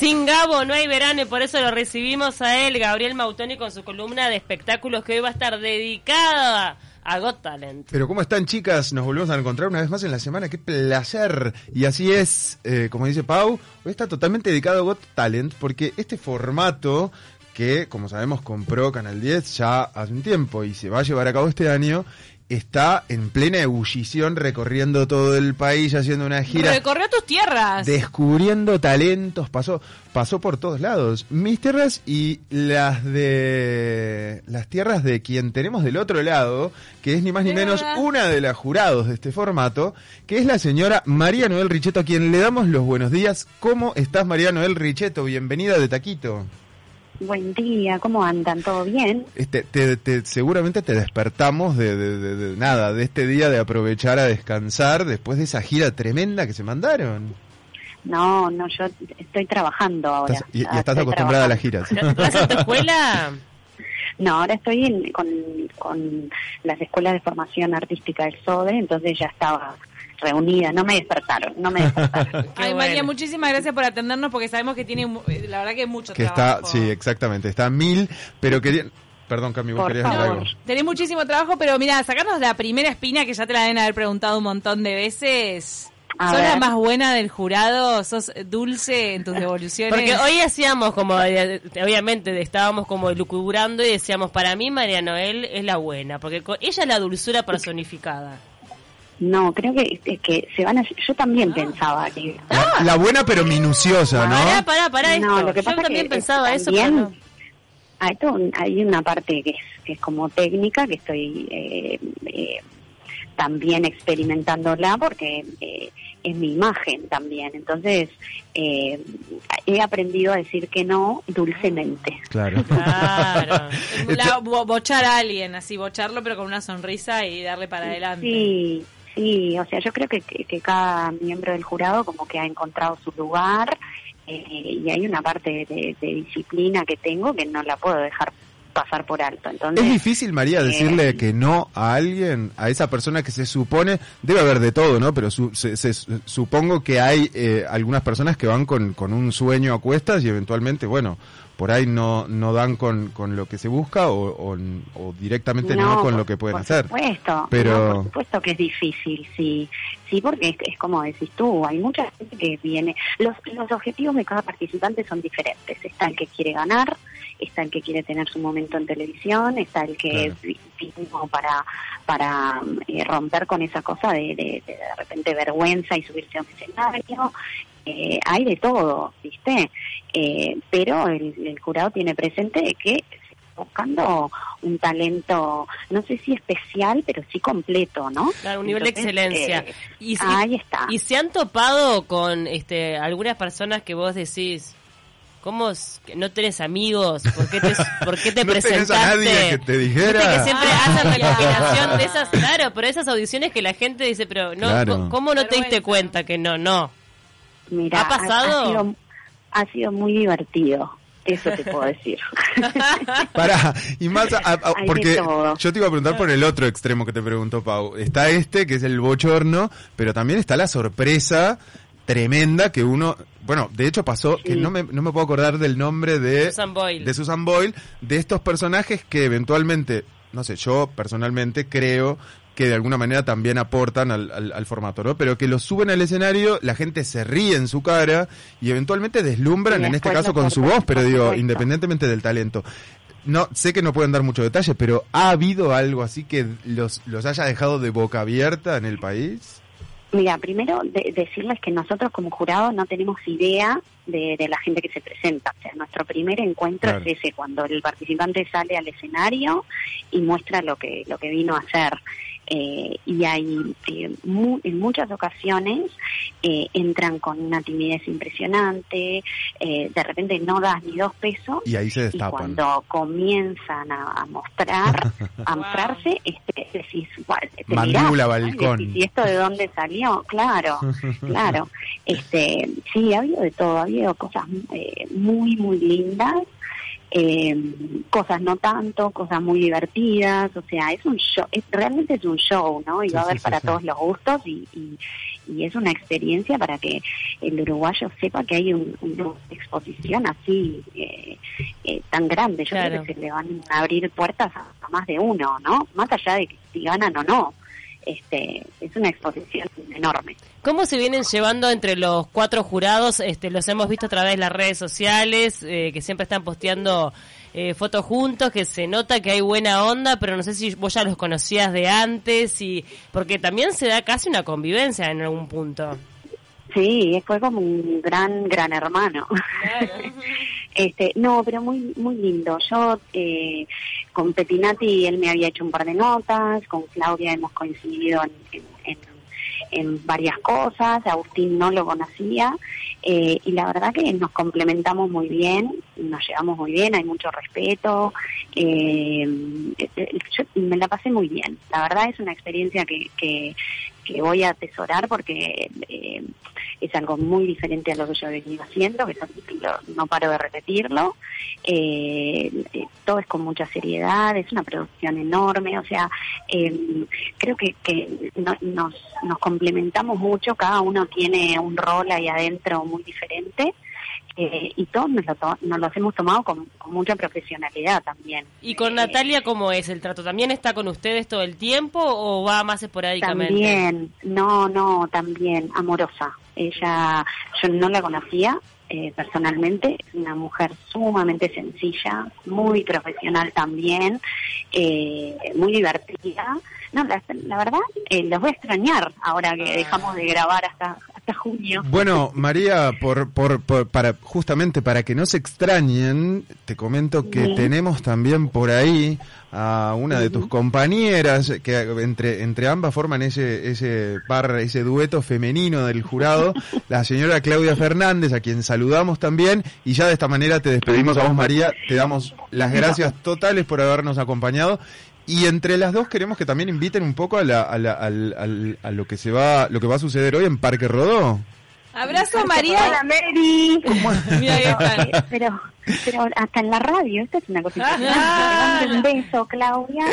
Sin Gabo no hay verano y por eso lo recibimos a él, Gabriel Mautoni, con su columna de espectáculos que hoy va a estar dedicada a Got Talent. Pero ¿cómo están chicas? Nos volvemos a encontrar una vez más en la semana. ¡Qué placer! Y así es, eh, como dice Pau, hoy está totalmente dedicado a Got Talent porque este formato que, como sabemos, compró Canal 10 ya hace un tiempo y se va a llevar a cabo este año, está en plena ebullición recorriendo todo el país, haciendo una gira. Recorrió tus tierras. Descubriendo talentos, pasó, pasó por todos lados. Mis tierras y las de las tierras de quien tenemos del otro lado, que es ni más ni menos una de las jurados de este formato, que es la señora María Noel Richeto, a quien le damos los buenos días. ¿Cómo estás, María Noel Richeto? Bienvenida de Taquito. Buen día, ¿cómo andan? ¿Todo bien? Este, te, seguramente te despertamos de, nada, de este día de aprovechar a descansar después de esa gira tremenda que se mandaron. No, no, yo estoy trabajando ahora. y, estás acostumbrada a las giras. ¿Estás en tu escuela? No, ahora estoy con, con las escuelas de formación artística del SODE, entonces ya estaba reunida, no me despertaron, no me despertaron. Ay, María, muchísimas gracias por atendernos porque sabemos que tiene, eh, la verdad que mucho que trabajo. Está, sí, exactamente, está mil, pero quería... Perdón, Cami, vos querías algo. Tenés muchísimo trabajo, pero mira, sacarnos la primera espina que ya te la deben haber preguntado un montón de veces. ¿Sos la más buena del jurado? ¿Sos dulce en tus devoluciones? Porque hoy hacíamos como, eh, obviamente estábamos como lucubrando y decíamos, para mí María Noel es la buena, porque ella es la dulzura personificada. No, creo que, que se van a... Yo también pensaba que... La, buena pero minuciosa, ¿no? Pará, pará, pará no, Lo que pasa Yo también pensaba eso, pero hay, hay una parte que es, que es como técnica, que estoy eh, eh, también experimentándola porque eh, es mi imagen también. Entonces, eh, he aprendido a decir que no dulcemente. Claro. claro. bochar a alguien, así, bocharlo, pero con una sonrisa y darle para adelante. Sí, Sí, o sea, yo creo que, que, cada miembro del jurado como que ha encontrado su lugar eh, y hay una parte de, disciplina que tengo que no la puedo dejar pasar por alto. Entonces, es difícil, María, decirle eh, que no a alguien, a esa persona que se supone, debe haber de todo, ¿no? Pero se, supongo que hay eh, algunas personas que van con, con un sueño a cuestas y eventualmente, bueno, por ahí no, no dan con, con lo que se busca o, o, directamente no, con lo que pueden hacer. Supuesto, Pero... por supuesto que es difícil, sí, sí, porque es, como decís tú, hay mucha gente que viene, los, los objetivos de cada participante son diferentes, está el que quiere ganar, está el que quiere tener su momento en televisión, está el que claro. para para eh, romper con esa cosa de, de, de, de repente vergüenza y subirse a un escenario, eh, hay de todo, ¿viste? Eh, pero el, jurado tiene presente que buscando un talento, no sé si especial, pero sí completo, ¿no? Claro, un nivel de excelencia. Eh, y, ahí está. ¿Y se han topado con este algunas personas que vos decís, ¿Cómo no tenés amigos? ¿Por qué te, por qué te no presentaste? a nadie que te dijera. que siempre hacen recopilación de esas, claro, pero esas audiciones que la gente dice, pero no, ¿cómo no te diste cuenta que no, no? Mira, ¿Ha pasado? Ha, sido, muy divertido. Eso te puedo decir. Para, y más, porque yo te iba a preguntar por el otro extremo que te preguntó Pau. Está este, que es el bochorno, pero también está la sorpresa tremenda que uno, bueno, de hecho pasó, que no me, no me puedo acordar del nombre de Susan Boyle. de Susan Boyle, de estos personajes que eventualmente, no sé, yo personalmente creo que de alguna manera también aportan al, al, formato, ¿no? Pero que los suben al escenario, la gente se ríe en su cara y eventualmente deslumbran, en este caso con su voz, pero digo, independientemente del talento. No, sé que no pueden dar mucho detalle, pero ¿ha habido algo así que los, los haya dejado de boca abierta en el país? Mira, primero decirles que nosotros como jurado no tenemos idea de, la gente que se presenta. O sea, nuestro primer encuentro es ese, cuando el participante sale al escenario y muestra lo que, lo que vino a hacer. Eh, y hay eh, en muchas ocasiones eh, entran con una timidez impresionante, de repente no das ni dos pesos y ahí se destapan. cuando comienzan a, mostrar, a mostrarse, este, decís, te balcón. ¿y esto de dónde salió? Claro, claro. Este, sí, ha habido de todo, ha habido cosas muy, muy lindas eh, cosas no tanto, cosas muy divertidas, o sea, es un show, es, realmente es un show, ¿no? Y va a haber para todos los gustos y, y, es una experiencia para que el uruguayo sepa que hay un, una exposición así eh, eh, tan grande. Yo creo que se le van a abrir puertas a, a más de uno, ¿no? Más allá de que si ganan o no este, es una exposición enorme. ¿Cómo se vienen llevando entre los cuatro jurados? Este, los hemos visto a través de las redes sociales, eh, que siempre están posteando eh, fotos juntos, que se nota que hay buena onda, pero no sé si vos ya los conocías de antes, y porque también se da casi una convivencia en algún punto. Sí, fue como un gran, gran hermano. este, no, pero muy, muy lindo. Yo eh, con Petinati él me había hecho un par de notas, con Claudia hemos coincidido en, en, varias cosas, Agustín no lo conocía eh, y la verdad que nos complementamos muy bien, nos llevamos muy bien, hay mucho respeto, eh, yo me la pasé muy bien. La verdad es una experiencia que, que, que voy a atesorar porque eh, es algo muy diferente a lo que yo he venido haciendo, que no paro de repetirlo. Eh, eh, todo es con mucha seriedad, es una producción enorme, o sea, eh, creo que, que nos, nos complementamos mucho, cada uno tiene un rol ahí adentro muy diferente. Eh, y todos nos, lo nos los hemos tomado con, mucha profesionalidad también. ¿Y con Natalia cómo es el trato? ¿También está con ustedes todo el tiempo o va más esporádicamente? También, no, no, también, amorosa. Ella, yo no la conocía eh, personalmente, es una mujer sumamente sencilla, muy profesional también, eh, muy divertida. No, la, verdad, eh, los voy a extrañar ahora que dejamos de grabar hasta hasta junio. Bueno, María, por, por, para justamente para que no se extrañen, te comento que tenemos también por ahí a una de tus compañeras que entre entre ambas forman ese ese par ese dueto femenino del jurado la señora Claudia Fernández a quien saludamos también y ya de esta manera te despedimos a vos María te damos las gracias totales por habernos acompañado y entre las dos queremos que también inviten un poco a, la, a, la, a, lo que se va lo que va a suceder hoy en Parque Rodó. Abrazo María. Hola Mary. Mira, ahí Pero, pero hasta en la radio, esto es una cosita. Ah. un beso, Claudia.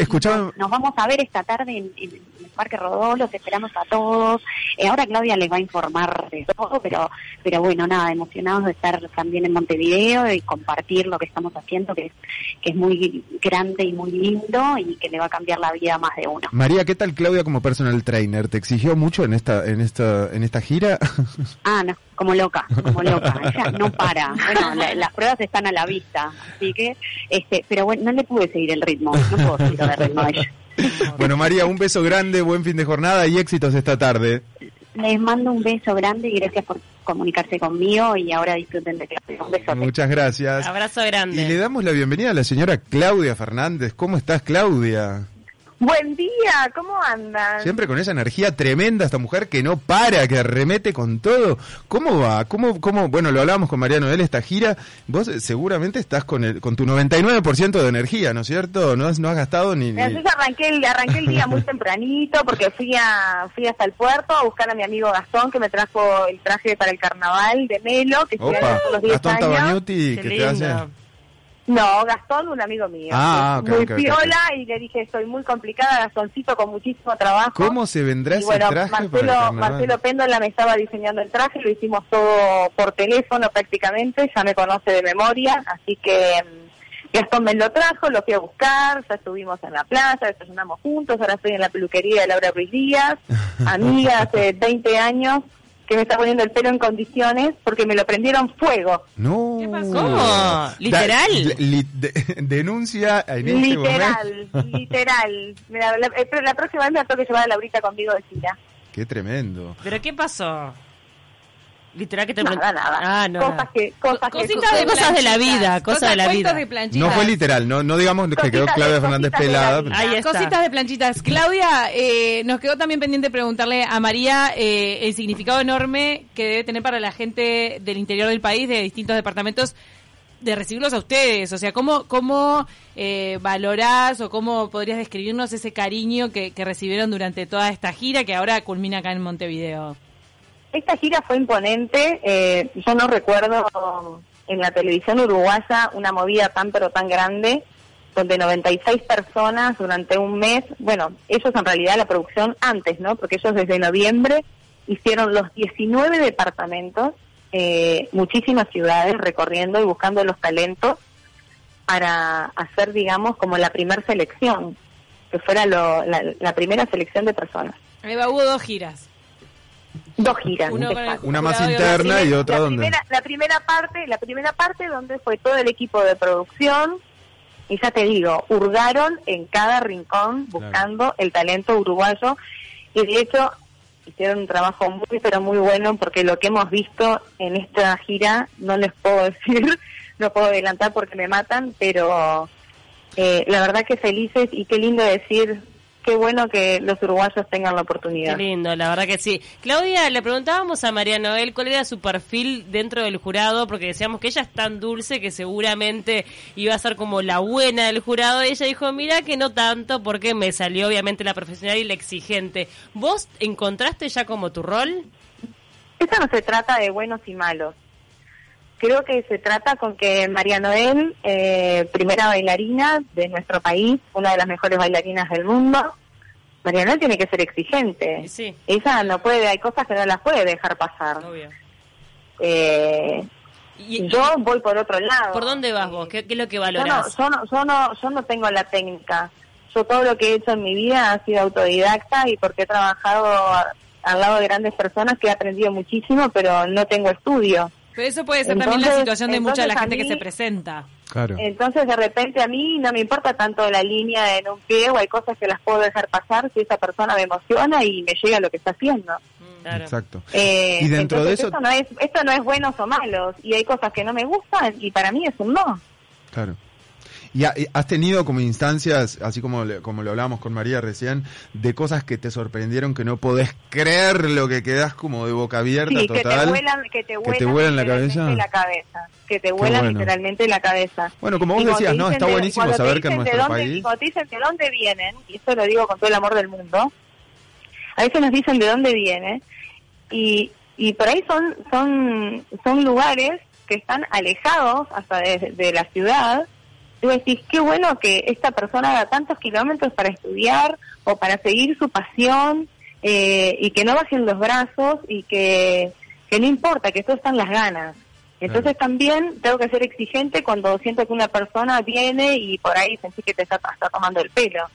Nos vamos a ver esta tarde en, en Parque Rodó, los esperamos a todos. Eh, ahora Claudia les va a informar de todo, pero, pero bueno, nada, emocionados de estar también en Montevideo y compartir lo que estamos haciendo, que es, que es muy grande y muy lindo y que le va a cambiar la vida a más de uno. María, ¿qué tal Claudia como personal trainer? ¿Te exigió mucho en esta, en esta, en esta gira? Ah, no, como loca, como loca. Ella no para. Bueno, las pruebas están a la vista, así que, este, pero bueno, no le pude seguir el ritmo, no puedo seguir el ritmo a ella. Bueno, María, un beso grande, buen fin de jornada y éxitos esta tarde. Les mando un beso grande y gracias por comunicarse conmigo y ahora disfruten de clase. Un beso. Muchas gracias. Abrazo grande. Y le damos la bienvenida a la señora Claudia Fernández. ¿Cómo estás, Claudia? Buen día, ¿cómo andan? Siempre con esa energía tremenda, esta mujer que no para, que remete con todo. ¿Cómo va? ¿Cómo, cómo? Bueno, lo hablábamos con Mariano Noel, esta gira. Vos seguramente estás con el, con tu 99% de energía, ¿no es cierto? No has, no has gastado ni... ni... arranqué el, arranqué el día muy tempranito porque fui a fui hasta el puerto a buscar a mi amigo Gastón que me trajo el traje para el carnaval de Melo, que Opa, los 10 Gastón que te hace... No, Gastón, un amigo mío. Ah, muy piola y le dije, estoy muy complicada, Gastoncito, con muchísimo trabajo. ¿Cómo se vendrá ese traje Marcelo, Marcelo Péndola me estaba diseñando el traje, lo hicimos todo por teléfono prácticamente, ya me conoce de memoria, así que mm, Gastón me lo trajo, lo fui a buscar, ya estuvimos en la plaza, desayunamos juntos, ahora estoy en la peluquería de Laura Ruiz Díaz, amiga hace 20 años, que me está poniendo el pelo en condiciones porque me lo prendieron fuego. No. ¿Qué pasó? ¿Cómo? ¿Literal? denuncia en este Literal, literal. La, la, la, próxima vez me tengo que llevar a Laurita conmigo de gira. Qué tremendo. ¿Pero qué pasó? Literal que te nada, nada. Ah, no. Cosas que, cosas Cositas de, cosas de la vida, cosas de la vida. no fue literal, no, no digamos que quedó Claudia Fernández pelada. Ahí Cositas de planchitas. Claudia, eh, nos quedó también pendiente preguntarle a María eh, el significado enorme que debe tener para la gente del interior del país, de distintos departamentos, de recibirlos a ustedes. O sea, ¿cómo, cómo eh, valorás o cómo podrías describirnos ese cariño que, que recibieron durante toda esta gira que ahora culmina acá en Montevideo? Esta gira fue imponente. Eh, yo no recuerdo en la televisión uruguaya una movida tan pero tan grande, donde 96 personas durante un mes, bueno, ellos en realidad la producción antes, ¿no? Porque ellos desde noviembre hicieron los 19 departamentos, eh, muchísimas ciudades recorriendo y buscando los talentos para hacer, digamos, como la primera selección, que fuera lo, la, la primera selección de personas. Eva, hubo dos giras. Dos giras. Uno el. Una más y interna y La otra donde... primera, la primera parte, la primera parte donde fue todo el equipo de producción y ya te digo, hurgaron en cada rincón buscando el talento uruguayo y de hecho hicieron un trabajo muy pero muy bueno porque lo que hemos visto en esta gira no les puedo decir, no puedo adelantar porque me matan, pero eh, la verdad que felices y qué lindo decir, qué bueno que los uruguayos tengan la Qué oportunidad. lindo, la verdad que sí. Claudia, le preguntábamos a María Noel cuál era su perfil dentro del jurado, porque decíamos que ella es tan dulce que seguramente iba a ser como la buena del jurado. Y ella dijo, mira que no tanto, porque me salió obviamente la profesional y la exigente. ¿Vos encontraste ya como tu rol? Esto no se trata de buenos y malos. Creo que se trata con que María Noel, eh, primera bailarina de nuestro país, una de las mejores bailarinas del mundo, María Noel tiene que ser exigente. Sí. Ella no puede, hay cosas que no las puede dejar pasar. Obvio. Eh, Y, yo voy por otro lado. ¿Por dónde vas vos? ¿Qué, qué es lo que Yo no, yo, no, yo, no, yo no tengo la técnica. Yo todo lo que he hecho en mi vida ha sido autodidacta y porque he trabajado al lado de grandes personas que he aprendido muchísimo, pero no tengo estudio. Pero eso puede ser también la Entonces- situación de mucha de la entonces gente que mí- se presenta. Claro. Entonces, de repente, a mí no me importa tanto la línea en un pie o hay cosas que las puedo dejar pasar si esa persona me emociona y me llega lo que está haciendo. Claro. Exacto. Eh, Y dentro de entonces, eso- Esto no, es, esto no es buenos o malos y hay cosas que no me gustan y para mí es un no. Claro. ¿Y ha- y has tenido como instancias, así como, le- como lo hablábamos con María recién, de cosas que te sorprendieron que no podés creer lo que quedás como de boca abierta Sí, que te vuelan, que te vuelan, te vuelan la cabeza. la cabeza. Que te vuelan bueno. literalmente la cabeza. Bueno, como vos decías, ¿no? Está de- buenísimo saber que en nuestro dónde- país... Cuando te dicen de dónde vienen, y esto lo digo con todo el amor del mundo, a veces nos dicen de dónde viene y, y por ahí son, son, son lugares que están alejados hasta de, de la ciudad. Vos decís, qué bueno que esta persona haga tantos kilómetros para estudiar o para seguir su pasión eh, y que no bajen los brazos y que, que no importa, que todo están las ganas. Entonces también tengo que ser exigente cuando siento que una persona viene y por ahí sentí que te está, está tomando el pelo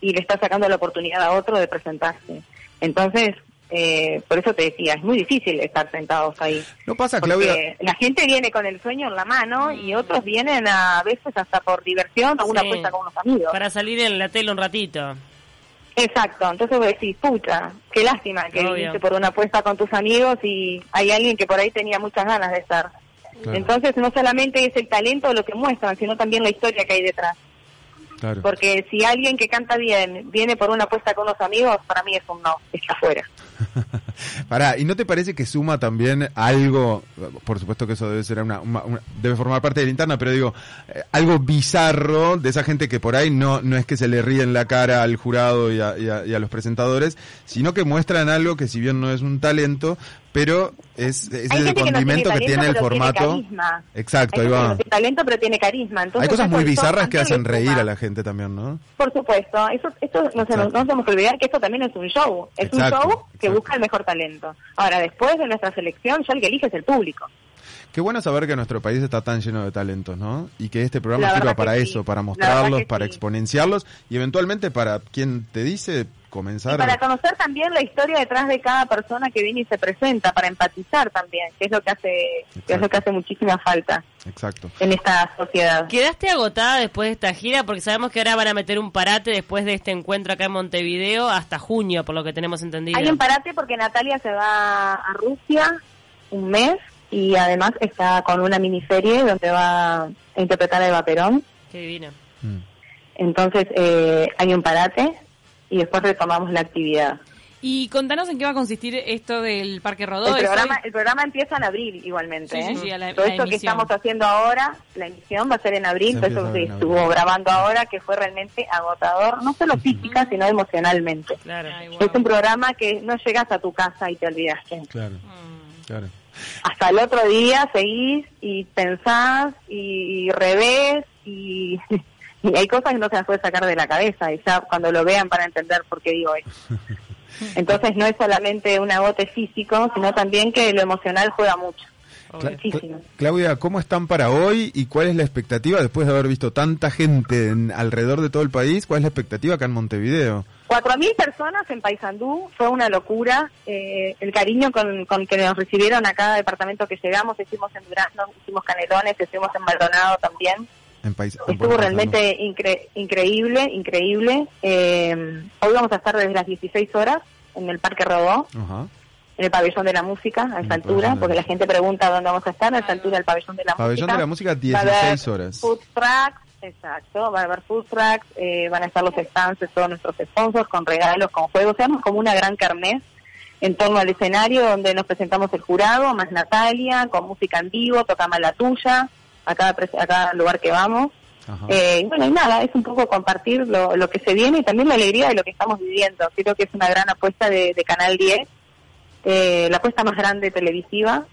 y le está sacando la oportunidad a otro de presentarse. Entonces, eh, por eso te decía, es muy difícil estar sentados ahí. ¿No pasa, Porque Claudia? la gente viene con el sueño en la mano y otros vienen a, veces hasta por diversión o una Sí. apuesta con unos amigos. Para salir en la tele un ratito. Exacto, entonces vos decís, pucha, qué lástima que Obvio. viniste por una apuesta con tus amigos y hay alguien que por ahí tenía muchas ganas de estar. Claro. Entonces no solamente es el talento lo que muestran, sino también la historia que hay detrás. Claro. Porque si alguien que canta bien viene por una apuesta con unos amigos, para mí es un no, está afuera. Pará, ¿y no te parece que suma también algo, por supuesto que eso debe ser una, una- una- debe formar parte de la interna, pero digo, eh, algo bizarro de esa gente que por ahí no, no es que se le ríe en la cara al jurado y a, y a- y a los presentadores, sino que muestran algo que si bien no es un talento, pero es, el que no condimento que tiene el formato. carisma. Exacto, Hay ahí va. no tiene talento, pero tiene carisma. Entonces, Hay cosas muy bizarras que hacen reír a la gente también, ¿no? Por supuesto, eso, esto no, se no que olvidar que esto también es un show, es Exacto, un show que busca el mejor talento. Ahora, después de nuestra selección, ya el que elige es el público. Qué bueno saber que nuestro país está tan lleno de talentos, ¿no? Y que este programa sirva para sí, eso, para mostrarlos, para sí. exponenciarlos y eventualmente para quien te dice comenzar. Y para conocer también la historia detrás de cada persona que viene y se presenta, para empatizar también, que es lo que hace, que es lo que hace muchísima falta Exacto. en esta sociedad. ¿Quedaste agotada después de esta gira? Porque sabemos que ahora van a meter un parate después de este encuentro acá en Montevideo hasta junio, por lo que tenemos entendido. Hay un parate porque Natalia se va a Rusia un mes y además está con una miniserie donde va a interpretar a Eva Perón. Qué divino. Mm. Entonces eh, hay un parate y después retomamos la actividad. Y contanos en qué va a consistir esto del Parque Rodó. El ¿Es programa, el programa empieza en abril igualmente. Sí, sí, ¿eh? sí, a la- Todo la esto que estamos haciendo ahora, la emisión va a ser en abril, todo eso que abril. estuvo grabando ahora, que fue realmente agotador, no solo física, sino emocionalmente. Claro. Ay, Es un programa que no llegas a tu casa y te olvidaste. Claro, Mm. claro. hasta el otro día seguís y pensás y, revés y, y hay cosas que no se las puede sacar de la cabeza y ya cuando lo vean para entender por qué digo eso. Entonces no es solamente un agote físico, sino también que lo emocional juega mucho. Claudia, ¿cómo están para hoy y cuál es la expectativa después de haber visto tanta gente en, alrededor de todo el país? ¿Cuál es la expectativa acá en Montevideo? Cuatro mil personas en Paysandú, fue una locura. Eh, el cariño con, que nos recibieron a cada departamento que llegamos, hicimos en Durazno, hicimos Canelones, estuvimos en Maldonado también. En Estuvo realmente increíble, increíble. Eh, hoy vamos a estar desde las 16 horas en el Parque Rodó. En el pabellón de la música a esa altura, porque la gente pregunta dónde vamos a estar, a esa altura del pabellón de la música. Pabellón de la música, 16 horas. Food tracks, exacto, va a haber food tracks, eh, van a estar los stands de todos nuestros sponsors con regalos, con juegos, seamos como una gran carnet en torno al escenario donde nos presentamos el jurado, más Natalia, con música en vivo, tocamos la tuya, a cada, a cada lugar que vamos. Eh, y bueno, y nada, es un poco compartir lo, lo que se viene y también la alegría de lo que estamos viviendo. Creo que es una gran apuesta de, de Canal 10 eh, la apuesta más grande televisiva,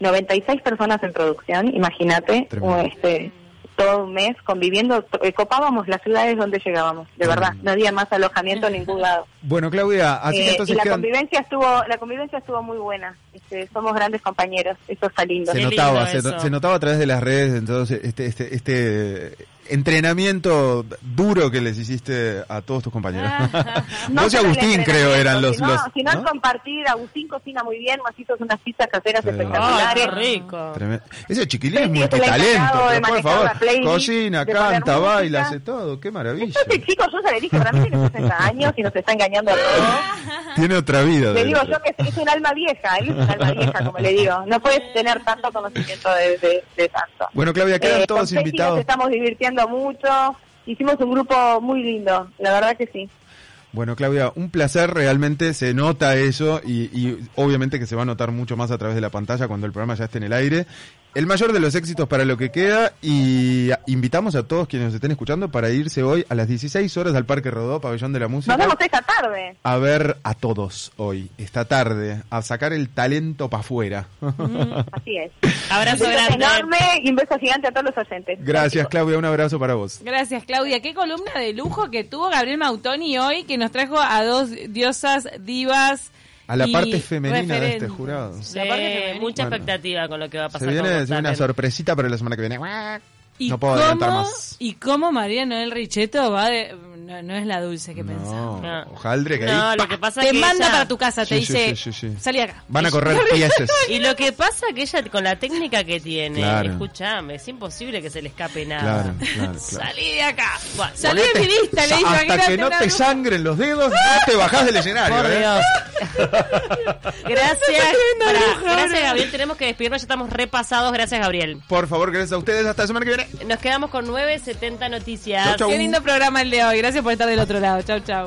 96 personas en producción, imagínate, este, todo un mes conviviendo, eh, copábamos las ciudades donde llegábamos, de verdad, no había más alojamiento en ningún lado. Bueno, Claudia, así que eh, entonces y la convivencia estuvo, la convivencia estuvo muy buena. Este, somos grandes compañeros, eso está lindo. Se notaba, se, notaba a través de las redes, entonces este, este, este entrenamiento duro que les hiciste a todos tus compañeros. no y Agustín creo eran los... Si no, si no, es compartir, Agustín cocina muy bien, Masitos unas pizzas caseras espectaculares. rico. Ese chiquilín es multitalento, por favor. Cocina, canta, baila, hace todo, qué maravilla. Este chico, yo ya le dije, para mí tiene 60 años y nos está engañando a todos. Tiene otra vida. Le digo yo que es un alma vieja, él es un alma vieja, como le digo. No puedes tener tanto conocimiento de, de, tanto. Bueno, Claudia, quedan eh, todos invitados. Nos estamos divirtiendo mucho. Hicimos un grupo muy lindo, la verdad que sí. Bueno, Claudia, un placer, realmente se nota eso y, y, obviamente que se va a notar mucho más a través de la pantalla cuando el programa ya esté en el aire el mayor de los éxitos para lo que queda y invitamos a todos quienes nos estén escuchando para irse hoy a las 16 horas al Parque Rodó, Pabellón de la Música. Nos vemos esta tarde. A ver a todos hoy, esta tarde, a sacar el talento para afuera. así es. Abrazo grande. enorme y un beso gigante a todos los oyentes. Gracias, Claudia, un abrazo para vos. Gracias, Claudia. Qué columna de lujo que tuvo Gabriel Mautoni hoy, que nos trajo a dos diosas divas a la parte femenina de este jurado. mucha expectativa con lo que va a pasar. Se viene una sorpresita para la semana que viene. no puedo adelantar más. ¿Y cómo María Noel Richetto va de, no, es la dulce que pensaba. No, Ojaldre que no, lo que pasa te que manda para tu casa, te dice, salí acá. Van a correr piezas. Y lo que pasa que ella con la técnica que tiene, escúchame, es imposible que se le escape nada. Salí de acá. salí de mi lista, le dijo. Hasta que no te sangren los dedos, no te bajás del escenario. Por ¿eh? Dios. gracias. gracias, Gabriel. Tenemos que despedirnos, ya estamos repasados. Gracias, Gabriel. Por favor, gracias a ustedes. Hasta la semana que viene. Nos quedamos con 9.70 noticias. Qué lindo programa el de hoy. Gracias por estar del otro lado. Chau, chau.